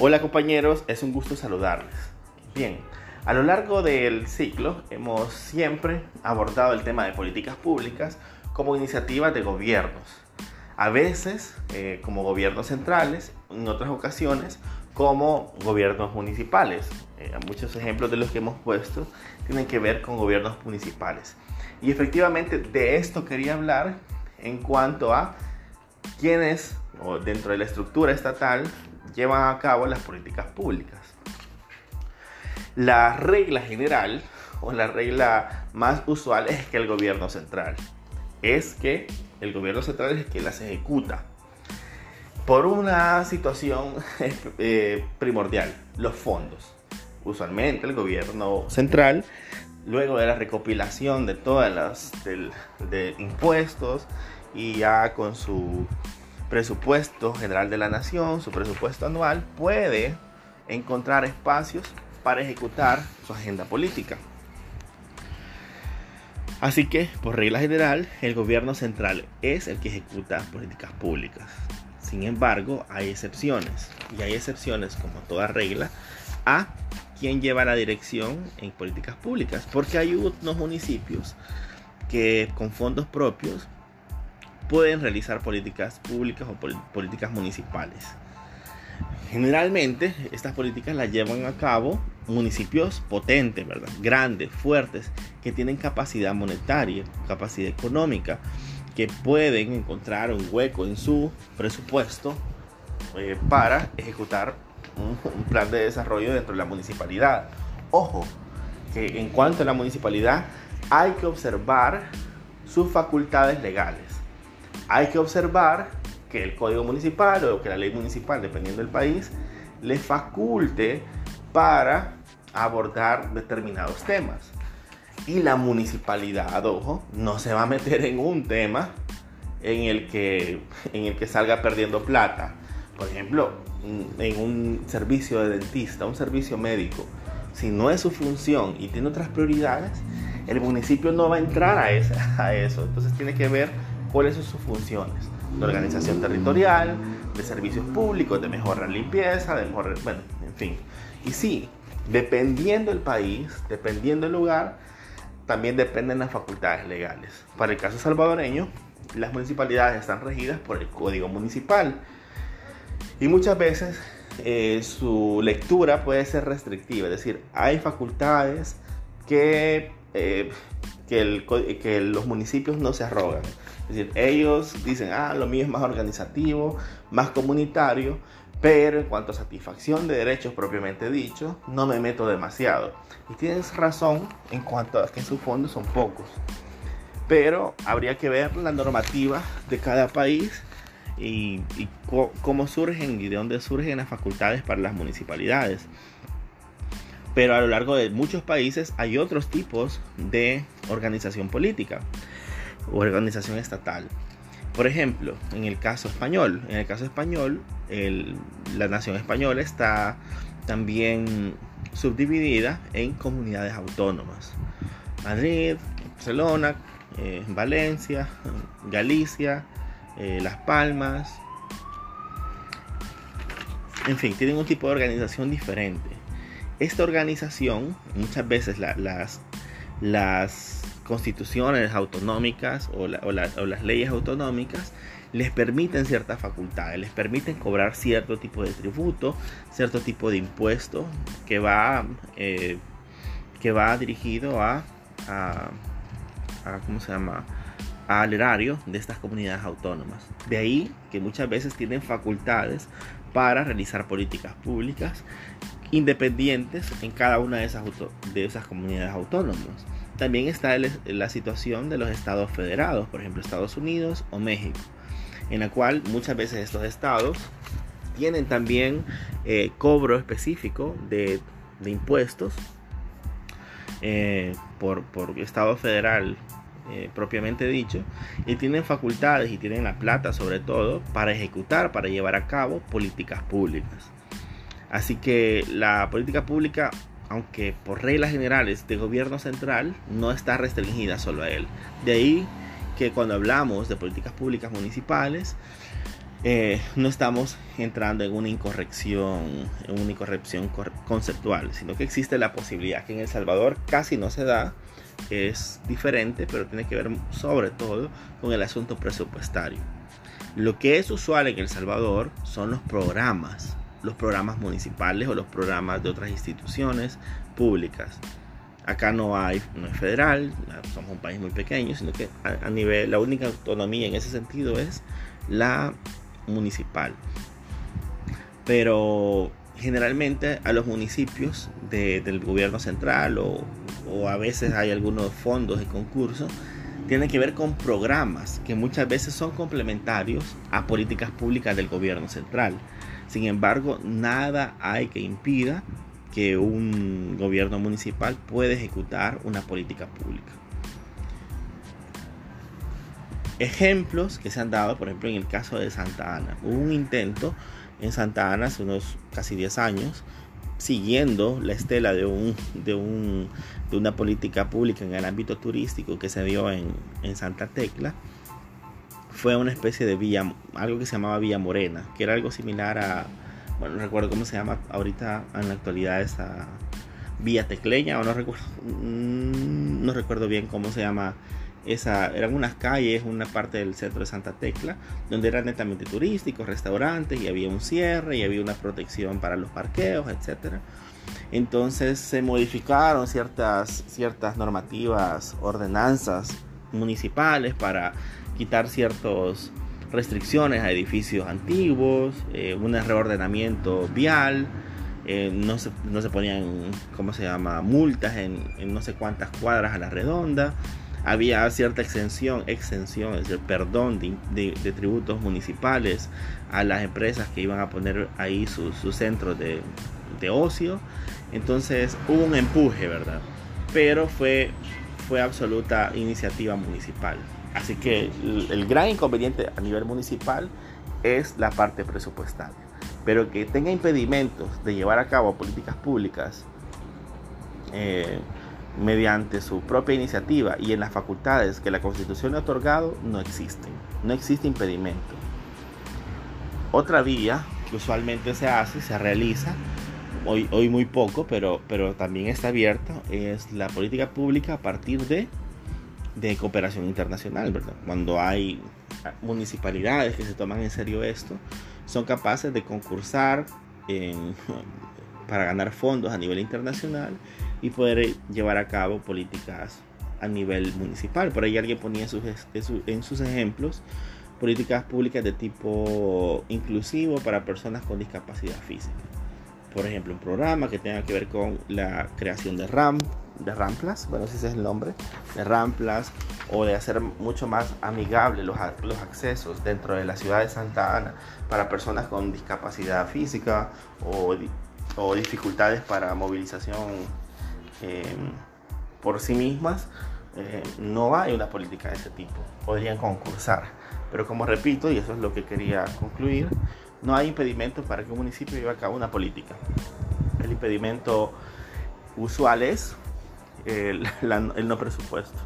Hola compañeros, es un gusto saludarles. Bien, a lo largo del ciclo hemos siempre abordado el tema de políticas públicas como iniciativas de gobiernos. A veces eh, como gobiernos centrales, en otras ocasiones como gobiernos municipales. Eh, muchos ejemplos de los que hemos puesto tienen que ver con gobiernos municipales. Y efectivamente de esto quería hablar en cuanto a quienes o dentro de la estructura estatal llevan a cabo las políticas públicas. La regla general o la regla más usual es que el gobierno central es que el gobierno central es que las ejecuta por una situación eh, primordial, los fondos. Usualmente el gobierno central, luego de la recopilación de todas las de impuestos y ya con su presupuesto general de la nación, su presupuesto anual, puede encontrar espacios para ejecutar su agenda política. Así que, por regla general, el gobierno central es el que ejecuta políticas públicas. Sin embargo, hay excepciones, y hay excepciones, como toda regla, a quien lleva la dirección en políticas públicas, porque hay unos municipios que con fondos propios pueden realizar políticas públicas o políticas municipales. Generalmente estas políticas las llevan a cabo municipios potentes, ¿verdad? Grandes, fuertes, que tienen capacidad monetaria, capacidad económica, que pueden encontrar un hueco en su presupuesto eh, para ejecutar un, plan de desarrollo dentro de la municipalidad. Ojo, que en cuanto a la municipalidad hay que observar sus facultades legales. Hay que observar que el código municipal o que la ley municipal, dependiendo del país, le faculte para abordar determinados temas. Y la municipalidad, ojo, no se va a meter en un tema en el que, en el que salga perdiendo plata. Por ejemplo, en un servicio de dentista, un servicio médico, si no es su función y tiene otras prioridades, el municipio no va a entrar a, a eso. Entonces tiene que ver cuáles son sus funciones de organización territorial, de servicios públicos, de mejorar limpieza, de mejorar, bueno, en fin. Y sí, dependiendo del país, dependiendo del lugar, también dependen las facultades legales. Para el caso salvadoreño, las municipalidades están regidas por el Código Municipal y muchas veces eh, su lectura puede ser restrictiva, es decir, hay facultades que, eh, que, que los municipios no se arrogan. Es decir, ellos dicen, ah, lo mío es más organizativo, más comunitario, pero en cuanto a satisfacción de derechos propiamente dicho, no me meto demasiado. Y tienes razón en cuanto a que sus fondos son pocos. Pero habría que ver la normativa de cada país y, cómo surgen y de dónde surgen las facultades para las municipalidades. Pero a lo largo de muchos países hay otros tipos de organización política organización estatal. Por ejemplo, en el caso español, en el caso español, la nación española está también subdividida en comunidades autónomas. Madrid, Barcelona, eh, Valencia, Galicia, eh, Las Palmas. En fin, tienen un tipo de organización diferente. Esta organización, muchas veces las, constituciones autonómicas o, las leyes autonómicas les permiten ciertas facultades, les permiten cobrar cierto tipo de tributo, cierto tipo de impuesto que va, eh, que va dirigido a, a, ¿cómo se llama? al erario de estas comunidades autónomas. De ahí que muchas veces tienen facultades para realizar políticas públicas independientes en cada una de esas, de esas comunidades autónomas. También está la situación de los estados federados, por ejemplo Estados Unidos o México, en la cual muchas veces estos estados tienen también eh, cobro específico de, impuestos eh, por, por, estado federal eh, propiamente dicho, y tienen facultades y tienen la plata sobre todo para ejecutar, para llevar a cabo políticas públicas. Así que la política pública aunque por reglas generales de gobierno central, no está restringida solo a él. De ahí que cuando hablamos de políticas públicas municipales, eh, no estamos entrando en una incorrección, en una incorrección conceptual, sino que existe la posibilidad que en El Salvador casi no se da, es diferente, pero tiene que ver sobre todo con el asunto presupuestario. Lo que es usual en El Salvador son los programas, los programas municipales o los programas de otras instituciones públicas. Acá no hay, no es federal, somos un país muy pequeño, sino que a, nivel, la única autonomía en ese sentido es la municipal. Pero generalmente a los municipios del gobierno central o, o, a veces hay algunos fondos de concurso, tienen que ver con programas que muchas veces son complementarios a políticas públicas del gobierno central. Sin embargo, nada hay que impida que un gobierno municipal pueda ejecutar una política pública. Ejemplos que se han dado, por ejemplo, en el caso de Santa Ana. Hubo un intento en Santa Ana hace unos casi 10 años, siguiendo la estela de, un, de, un, de una política pública en el ámbito turístico que se dio en, en Santa Tecla. Fue una especie de villa, algo que se llamaba Villa Morena, que era algo similar a, bueno, no recuerdo cómo se llama ahorita en la actualidad esa Villa Tecleña, o no recuerdo, mm, no recuerdo bien cómo se llama esa, eran unas calles, una parte del centro de Santa Tecla, donde eran netamente turísticos, restaurantes, y había un cierre, y había una protección para los parqueos, etc. Entonces se modificaron ciertas, ciertas normativas, ordenanzas municipales para quitar ciertas restricciones a edificios antiguos, eh, un reordenamiento vial, eh, no, se, no, se, ponían, ¿cómo se llama?, multas en, en no sé cuántas cuadras a la redonda había cierta exención, exención, es perdón de, tributos municipales a las empresas que iban a poner ahí sus su centros de, ocio. Entonces hubo un empuje, ¿verdad? Pero fue, fue absoluta iniciativa municipal. Así que el, gran inconveniente a nivel municipal es la parte presupuestaria. Pero que tenga impedimentos de llevar a cabo políticas públicas eh, mediante su propia iniciativa y en las facultades que la Constitución ha otorgado, no existen. No existe impedimento. Otra vía que usualmente se hace, se realiza, hoy, hoy muy poco, pero, pero también está abierta, es la política pública a partir de, de cooperación internacional, ¿verdad? Cuando hay municipalidades que se toman en serio esto, son capaces de concursar para ganar fondos a nivel internacional y poder llevar a cabo políticas a nivel municipal. Por ahí alguien ponía en sus ejemplos políticas públicas de tipo inclusivo para personas con discapacidad física. Por ejemplo, un programa que tenga que ver con la creación de RAM, de ramplas, bueno, si ese es el nombre, de ramplas, o de hacer mucho más amigable los, los accesos dentro de la ciudad de Santa Ana para personas con discapacidad física o, o dificultades para movilización Em, por sí mismas, eh, no hay una política de ese tipo. Podrían concursar. Pero como repito, y eso es lo que quería concluir, no hay impedimento para que un municipio lleve a cabo una política. El impedimento usual es el, no presupuesto.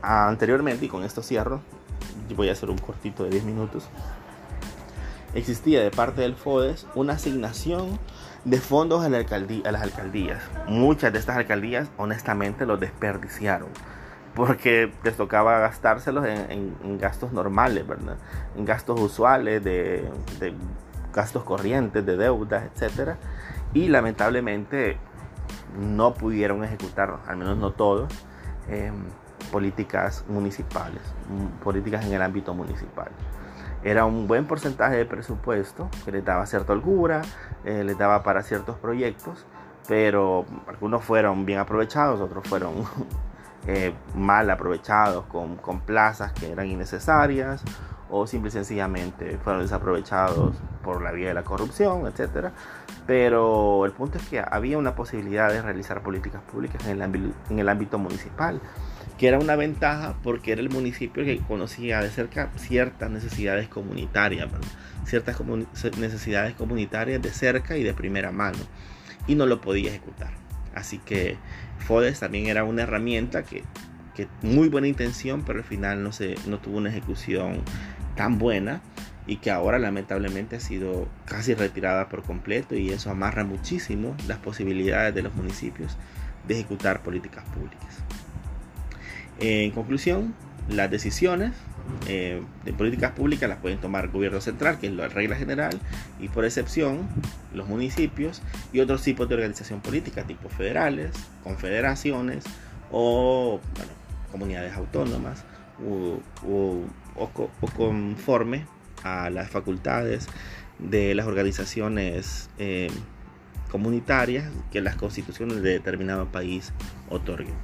Anteriormente, y con esto cierro, voy a hacer un cortito de 10 minutos, existía de parte del FODES una asignación de fondos a, la a las alcaldías. Muchas de estas alcaldías honestamente los desperdiciaron porque les tocaba gastárselos en, gastos normales, ¿verdad? En gastos usuales, de, gastos corrientes, de deudas, etc. Y lamentablemente no pudieron ejecutar, al menos no todos, em, políticas municipales, políticas en el ámbito municipal era un buen porcentaje de presupuesto que les daba cierta holgura, eh, les daba para ciertos proyectos, pero algunos fueron bien aprovechados, otros fueron eh, mal aprovechados con, con, plazas que eran innecesarias o simple y sencillamente fueron desaprovechados por la vía de la corrupción, etc. Pero el punto es que había una posibilidad de realizar políticas públicas en el, en el ámbito municipal que era una ventaja porque era el municipio que conocía de cerca ciertas necesidades comunitarias, ciertas necesidades comunitarias de cerca y de primera mano, y no lo podía ejecutar. Así que FODES también era una herramienta que, que muy buena intención, pero al final no, se, no tuvo una ejecución tan buena y que ahora lamentablemente ha sido casi retirada por completo y eso amarra muchísimo las posibilidades de los municipios de ejecutar políticas públicas. En conclusión, las decisiones eh, de políticas públicas las pueden tomar el gobierno central, que es la regla general, y por excepción los municipios y otros tipos de organización política, tipo federales, confederaciones o comunidades autónomas o, conforme a las facultades de las organizaciones eh, comunitarias que las constituciones de determinado país otorguen.